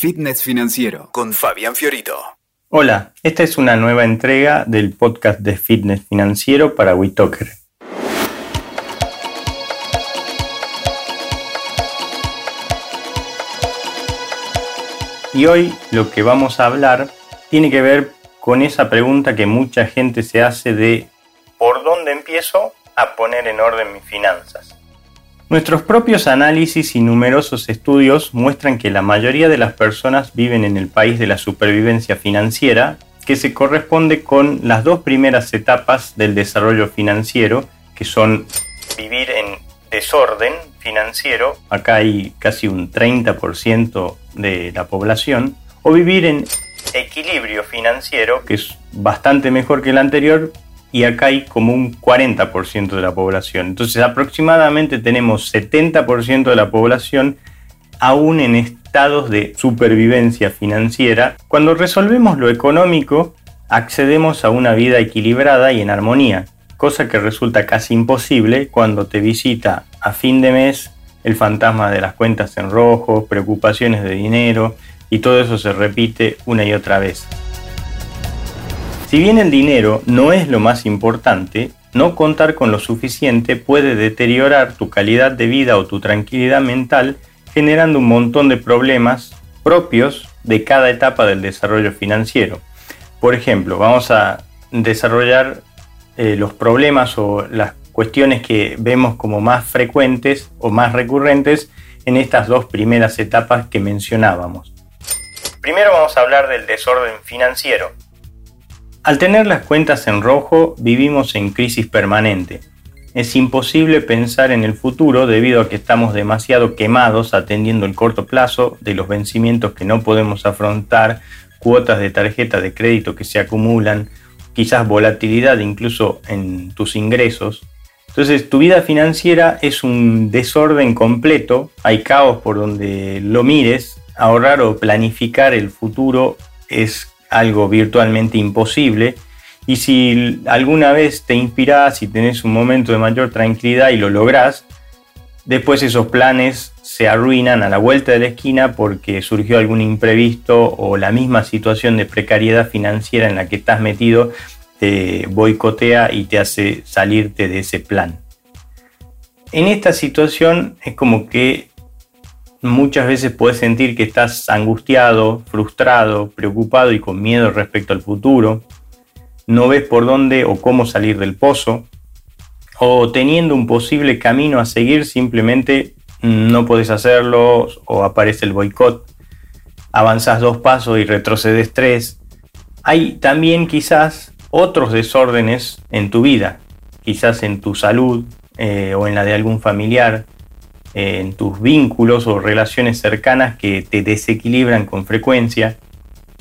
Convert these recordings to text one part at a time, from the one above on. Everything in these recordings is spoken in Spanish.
Fitness Financiero con Fabián Fiorito. Hola, esta es una nueva entrega del podcast de Fitness Financiero para WeTalker. Y hoy lo que vamos a hablar tiene que ver con esa pregunta que mucha gente se hace de ¿por dónde empiezo a poner en orden mis finanzas? Nuestros propios análisis y numerosos estudios muestran que la mayoría de las personas viven en el país de la supervivencia financiera, que se corresponde con las dos primeras etapas del desarrollo financiero, que son vivir en desorden financiero, acá hay casi un 30% de la población, o vivir en equilibrio financiero, que es bastante mejor que el anterior, y acá hay como un 40% de la población. Entonces aproximadamente tenemos 70% de la población aún en estados de supervivencia financiera. Cuando resolvemos lo económico, accedemos a una vida equilibrada y en armonía, cosa que resulta casi imposible cuando te visita a fin de mes el fantasma de las cuentas en rojo, preocupaciones de dinero y todo eso se repite una y otra vez. Si bien el dinero no es lo más importante, no contar con lo suficiente puede deteriorar tu calidad de vida o tu tranquilidad mental, generando un montón de problemas propios de cada etapa del desarrollo financiero. Por ejemplo, vamos a desarrollar eh, los problemas o las cuestiones que vemos como más frecuentes o más recurrentes en estas dos primeras etapas que mencionábamos. Primero vamos a hablar del desorden financiero. Al tener las cuentas en rojo, vivimos en crisis permanente. Es imposible pensar en el futuro debido a que estamos demasiado quemados atendiendo el corto plazo de los vencimientos que no podemos afrontar, cuotas de tarjeta de crédito que se acumulan, quizás volatilidad incluso en tus ingresos. Entonces tu vida financiera es un desorden completo, hay caos por donde lo mires, ahorrar o planificar el futuro es algo virtualmente imposible. Y si alguna vez te inspiras y tenés un momento de mayor tranquilidad y lo lográs, después esos planes se arruinan a la vuelta de la esquina porque surgió algún imprevisto o la misma situación de precariedad financiera en la que estás metido te boicotea y te hace salirte de ese plan. En esta situación es como que muchas veces puedes sentir que estás angustiado, frustrado, preocupado y con miedo respecto al futuro. No ves por dónde o cómo salir del pozo. O teniendo un posible camino a seguir, simplemente no puedes hacerlo o aparece el boicot. Avanzas dos pasos y retrocedes tres. Hay también quizás otros desórdenes en tu vida, quizás en tu salud eh, o en la de algún familiar, en tus vínculos o relaciones cercanas que te desequilibran con frecuencia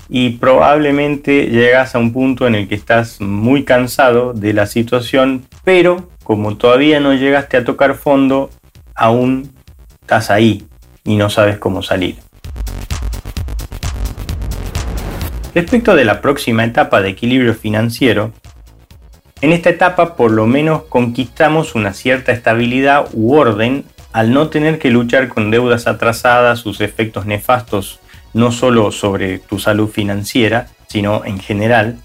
y probablemente llegas a un punto en el que estás muy cansado de la situación, pero como todavía no llegaste a tocar fondo, aún estás ahí y no sabes cómo salir. Respecto de la próxima etapa de equilibrio financiero, en esta etapa por lo menos conquistamos una cierta estabilidad u orden al no tener que luchar con deudas atrasadas, sus efectos nefastos no solo sobre tu salud financiera, sino en general.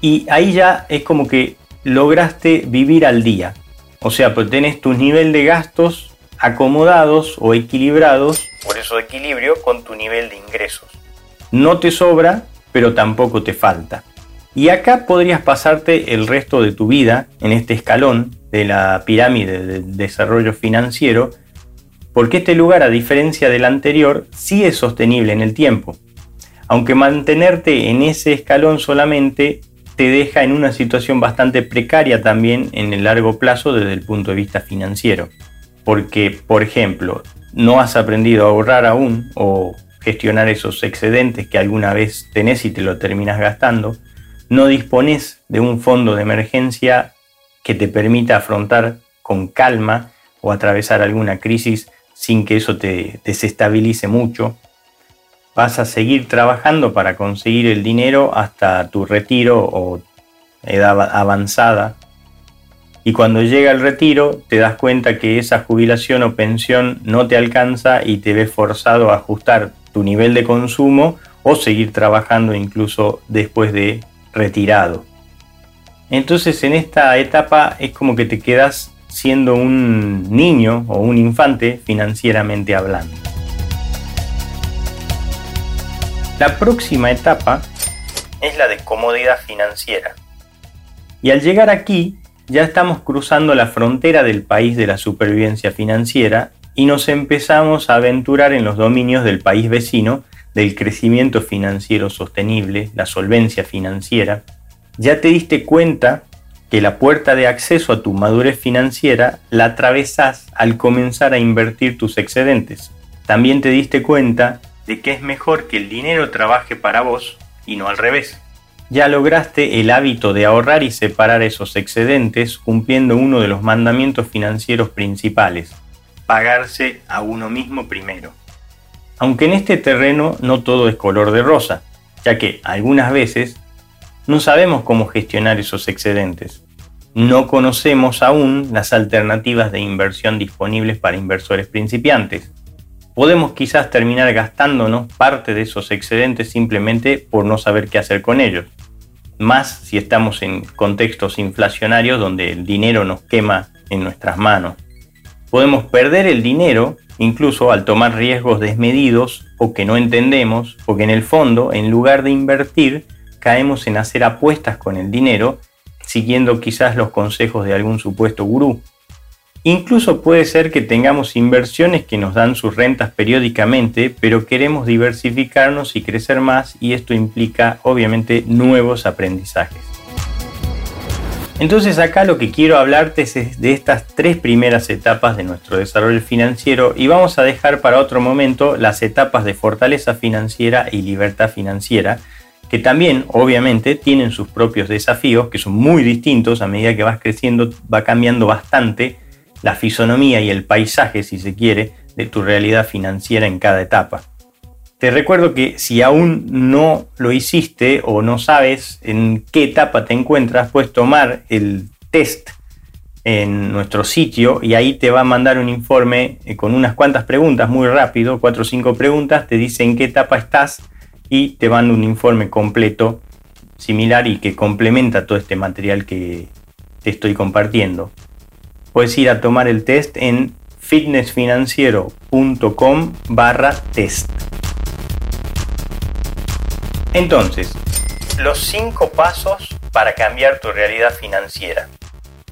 Y ahí ya es como que lograste vivir al día. O sea, pues tenés tu nivel de gastos acomodados o equilibrados, por eso equilibrio, con tu nivel de ingresos. No te sobra, pero tampoco te falta. Y acá podrías pasarte el resto de tu vida en este escalón de la pirámide del desarrollo financiero, porque este lugar, a diferencia del anterior, sí es sostenible en el tiempo. Aunque mantenerte en ese escalón solamente te deja en una situación bastante precaria también en el largo plazo desde el punto de vista financiero. Porque, por ejemplo, no has aprendido a ahorrar aún o gestionar esos excedentes que alguna vez tenés y te lo terminas gastando, no dispones de un fondo de emergencia que te permita afrontar con calma o atravesar alguna crisis sin que eso te desestabilice mucho. Vas a seguir trabajando para conseguir el dinero hasta tu retiro o edad avanzada. Y cuando llega el retiro te das cuenta que esa jubilación o pensión no te alcanza y te ves forzado a ajustar tu nivel de consumo o seguir trabajando incluso después de retirado. Entonces en esta etapa es como que te quedas siendo un niño o un infante financieramente hablando. La próxima etapa es la de comodidad financiera. Y al llegar aquí ya estamos cruzando la frontera del país de la supervivencia financiera y nos empezamos a aventurar en los dominios del país vecino del crecimiento financiero sostenible, la solvencia financiera. Ya te diste cuenta que la puerta de acceso a tu madurez financiera la atravesas al comenzar a invertir tus excedentes. También te diste cuenta de que es mejor que el dinero trabaje para vos y no al revés. Ya lograste el hábito de ahorrar y separar esos excedentes cumpliendo uno de los mandamientos financieros principales, pagarse a uno mismo primero. Aunque en este terreno no todo es color de rosa, ya que algunas veces no sabemos cómo gestionar esos excedentes. No conocemos aún las alternativas de inversión disponibles para inversores principiantes. Podemos quizás terminar gastándonos parte de esos excedentes simplemente por no saber qué hacer con ellos. Más si estamos en contextos inflacionarios donde el dinero nos quema en nuestras manos podemos perder el dinero incluso al tomar riesgos desmedidos o que no entendemos, porque en el fondo, en lugar de invertir, caemos en hacer apuestas con el dinero, siguiendo quizás los consejos de algún supuesto gurú. Incluso puede ser que tengamos inversiones que nos dan sus rentas periódicamente, pero queremos diversificarnos y crecer más y esto implica obviamente nuevos aprendizajes. Entonces acá lo que quiero hablarte es de estas tres primeras etapas de nuestro desarrollo financiero y vamos a dejar para otro momento las etapas de fortaleza financiera y libertad financiera, que también obviamente tienen sus propios desafíos, que son muy distintos a medida que vas creciendo, va cambiando bastante la fisonomía y el paisaje, si se quiere, de tu realidad financiera en cada etapa. Te recuerdo que si aún no lo hiciste o no sabes en qué etapa te encuentras, puedes tomar el test en nuestro sitio y ahí te va a mandar un informe eh, con unas cuantas preguntas muy rápido, cuatro o cinco preguntas, te dice en qué etapa estás y te manda un informe completo similar y que complementa todo este material que te estoy compartiendo. Puedes ir a tomar el test en fitnessfinanciero.com barra test. Entonces, los cinco pasos para cambiar tu realidad financiera.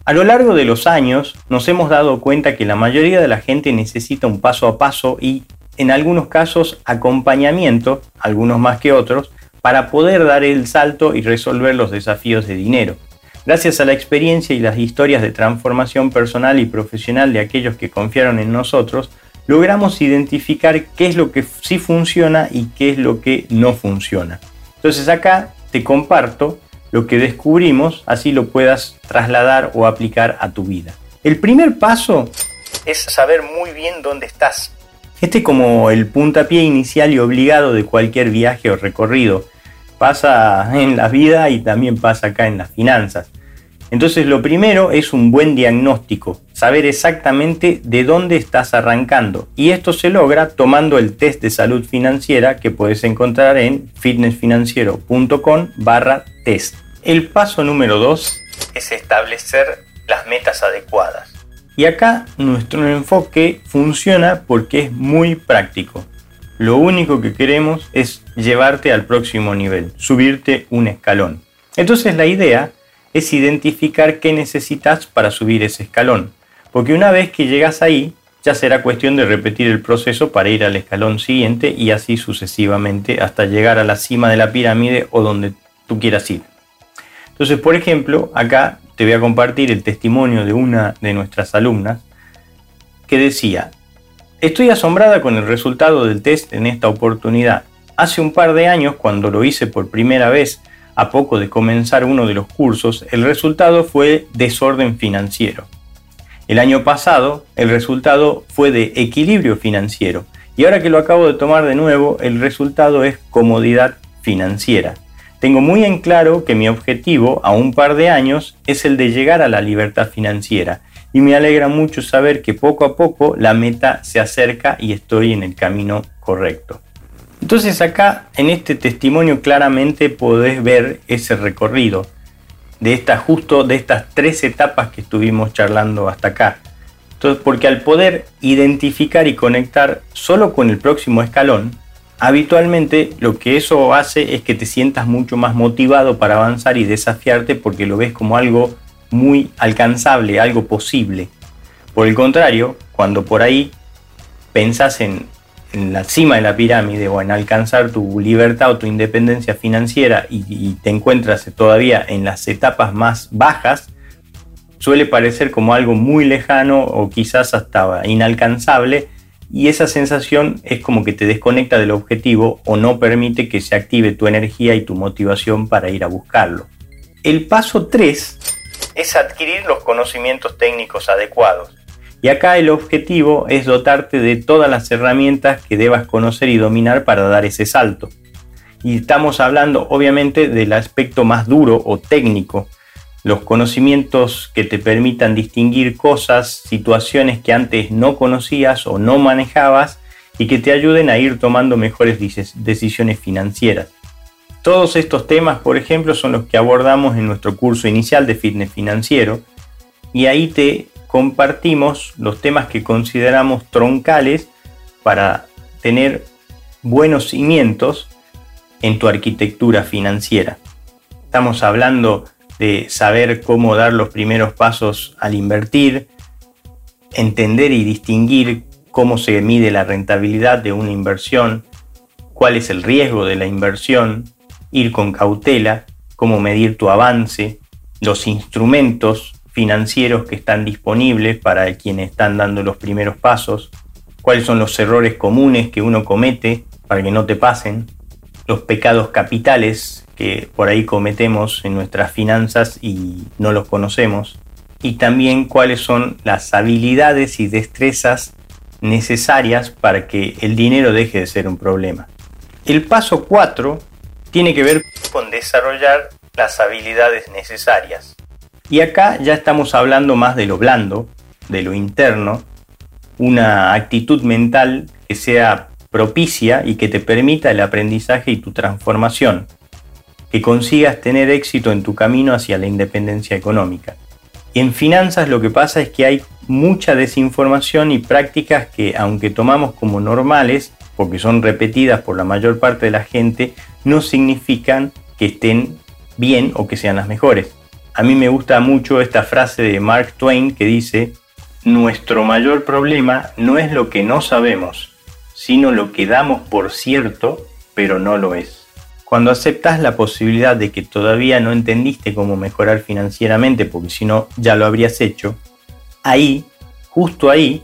A lo largo de los años nos hemos dado cuenta que la mayoría de la gente necesita un paso a paso y en algunos casos acompañamiento, algunos más que otros, para poder dar el salto y resolver los desafíos de dinero. Gracias a la experiencia y las historias de transformación personal y profesional de aquellos que confiaron en nosotros, logramos identificar qué es lo que sí funciona y qué es lo que no funciona. Entonces acá te comparto lo que descubrimos, así lo puedas trasladar o aplicar a tu vida. El primer paso es saber muy bien dónde estás. Este es como el puntapié inicial y obligado de cualquier viaje o recorrido. Pasa en la vida y también pasa acá en las finanzas. Entonces lo primero es un buen diagnóstico, saber exactamente de dónde estás arrancando. Y esto se logra tomando el test de salud financiera que puedes encontrar en fitnessfinanciero.com barra test. El paso número 2 es establecer las metas adecuadas. Y acá nuestro enfoque funciona porque es muy práctico. Lo único que queremos es llevarte al próximo nivel, subirte un escalón. Entonces la idea es identificar qué necesitas para subir ese escalón. Porque una vez que llegas ahí, ya será cuestión de repetir el proceso para ir al escalón siguiente y así sucesivamente hasta llegar a la cima de la pirámide o donde tú quieras ir. Entonces, por ejemplo, acá te voy a compartir el testimonio de una de nuestras alumnas que decía, estoy asombrada con el resultado del test en esta oportunidad. Hace un par de años, cuando lo hice por primera vez, a poco de comenzar uno de los cursos, el resultado fue desorden financiero. El año pasado, el resultado fue de equilibrio financiero. Y ahora que lo acabo de tomar de nuevo, el resultado es comodidad financiera. Tengo muy en claro que mi objetivo a un par de años es el de llegar a la libertad financiera y me alegra mucho saber que poco a poco la meta se acerca y estoy en el camino correcto. Entonces acá en este testimonio claramente podés ver ese recorrido de estas justo de estas tres etapas que estuvimos charlando hasta acá. Entonces, porque al poder identificar y conectar solo con el próximo escalón, habitualmente lo que eso hace es que te sientas mucho más motivado para avanzar y desafiarte porque lo ves como algo muy alcanzable, algo posible. Por el contrario, cuando por ahí pensás en, en la cima de la pirámide o en alcanzar tu libertad o tu independencia financiera y, te encuentras todavía en las etapas más bajas, suele parecer como algo muy lejano o quizás hasta inalcanzable y esa sensación es como que te desconecta del objetivo o no permite que se active tu energía y tu motivación para ir a buscarlo. El paso 3 es adquirir los conocimientos técnicos adecuados. Y acá el objetivo es dotarte de todas las herramientas que debas conocer y dominar para dar ese salto. Y estamos hablando obviamente del aspecto más duro o técnico, los conocimientos que te permitan distinguir cosas, situaciones que antes no conocías o no manejabas y que te ayuden a ir tomando mejores decisiones financieras. Todos estos temas, por ejemplo, son los que abordamos en nuestro curso inicial de fitness financiero y ahí te compartimos los temas que consideramos troncales para tener buenos cimientos en tu arquitectura financiera. Estamos hablando de saber cómo dar los primeros pasos al invertir, entender y distinguir cómo se mide la rentabilidad de una inversión, cuál es el riesgo de la inversión, ir con cautela, cómo medir tu avance, los instrumentos financieros que están disponibles para quienes están dando los primeros pasos, cuáles son los errores comunes que uno comete para que no te pasen, los pecados capitales que por ahí cometemos en nuestras finanzas y no los conocemos, y también cuáles son las habilidades y destrezas necesarias para que el dinero deje de ser un problema. El paso 4 tiene que ver con desarrollar las habilidades necesarias. Y acá ya estamos hablando más de lo blando, de lo interno, una actitud mental que sea propicia y que te permita el aprendizaje y tu transformación, que consigas tener éxito en tu camino hacia la independencia económica. Y en finanzas lo que pasa es que hay mucha desinformación y prácticas que, aunque tomamos como normales, porque son repetidas por la mayor parte de la gente, no significan que estén bien o que sean las mejores. A mí me gusta mucho esta frase de Mark Twain que dice, nuestro mayor problema no es lo que no sabemos, sino lo que damos por cierto, pero no lo es. Cuando aceptas la posibilidad de que todavía no entendiste cómo mejorar financieramente, porque si no ya lo habrías hecho, ahí, justo ahí,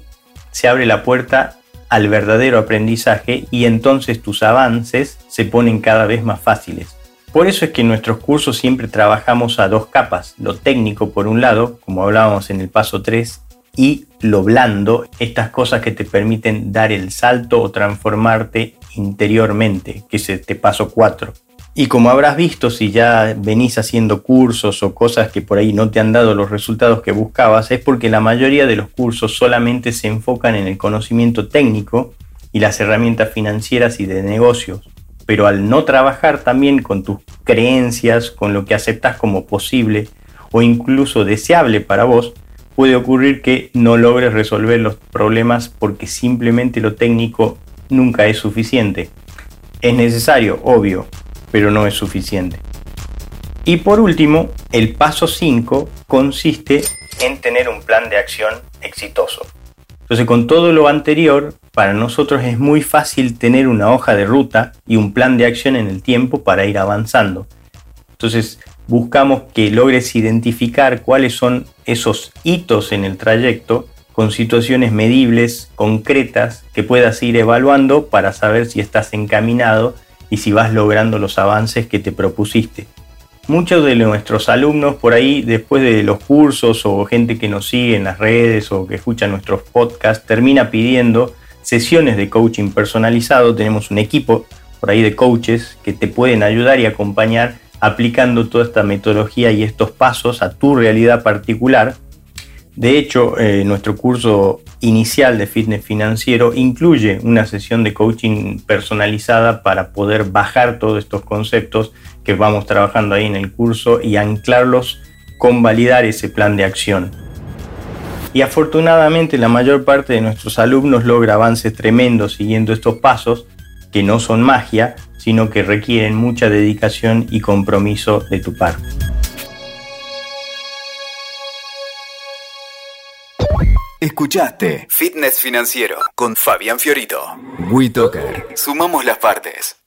se abre la puerta al verdadero aprendizaje y entonces tus avances se ponen cada vez más fáciles. Por eso es que en nuestros cursos siempre trabajamos a dos capas, lo técnico por un lado, como hablábamos en el paso 3, y lo blando, estas cosas que te permiten dar el salto o transformarte interiormente, que es este paso 4. Y como habrás visto, si ya venís haciendo cursos o cosas que por ahí no te han dado los resultados que buscabas, es porque la mayoría de los cursos solamente se enfocan en el conocimiento técnico y las herramientas financieras y de negocios pero al no trabajar también con tus creencias, con lo que aceptas como posible o incluso deseable para vos, puede ocurrir que no logres resolver los problemas porque simplemente lo técnico nunca es suficiente. Es necesario, obvio, pero no es suficiente. Y por último, el paso 5 consiste en tener un plan de acción exitoso. Entonces, con todo lo anterior, para nosotros es muy fácil tener una hoja de ruta y un plan de acción en el tiempo para ir avanzando. Entonces, buscamos que logres identificar cuáles son esos hitos en el trayecto con situaciones medibles, concretas, que puedas ir evaluando para saber si estás encaminado y si vas logrando los avances que te propusiste. Muchos de nuestros alumnos por ahí, después de los cursos o gente que nos sigue en las redes o que escucha nuestros podcasts, termina pidiendo sesiones de coaching personalizado. Tenemos un equipo por ahí de coaches que te pueden ayudar y acompañar aplicando toda esta metodología y estos pasos a tu realidad particular. De hecho, eh, nuestro curso inicial de fitness financiero incluye una sesión de coaching personalizada para poder bajar todos estos conceptos que vamos trabajando ahí en el curso y anclarlos con validar ese plan de acción. Y afortunadamente la mayor parte de nuestros alumnos logra avances tremendos siguiendo estos pasos, que no son magia, sino que requieren mucha dedicación y compromiso de tu parte. Escuchaste Fitness Financiero con Fabián Fiorito. WeToker. Sumamos las partes.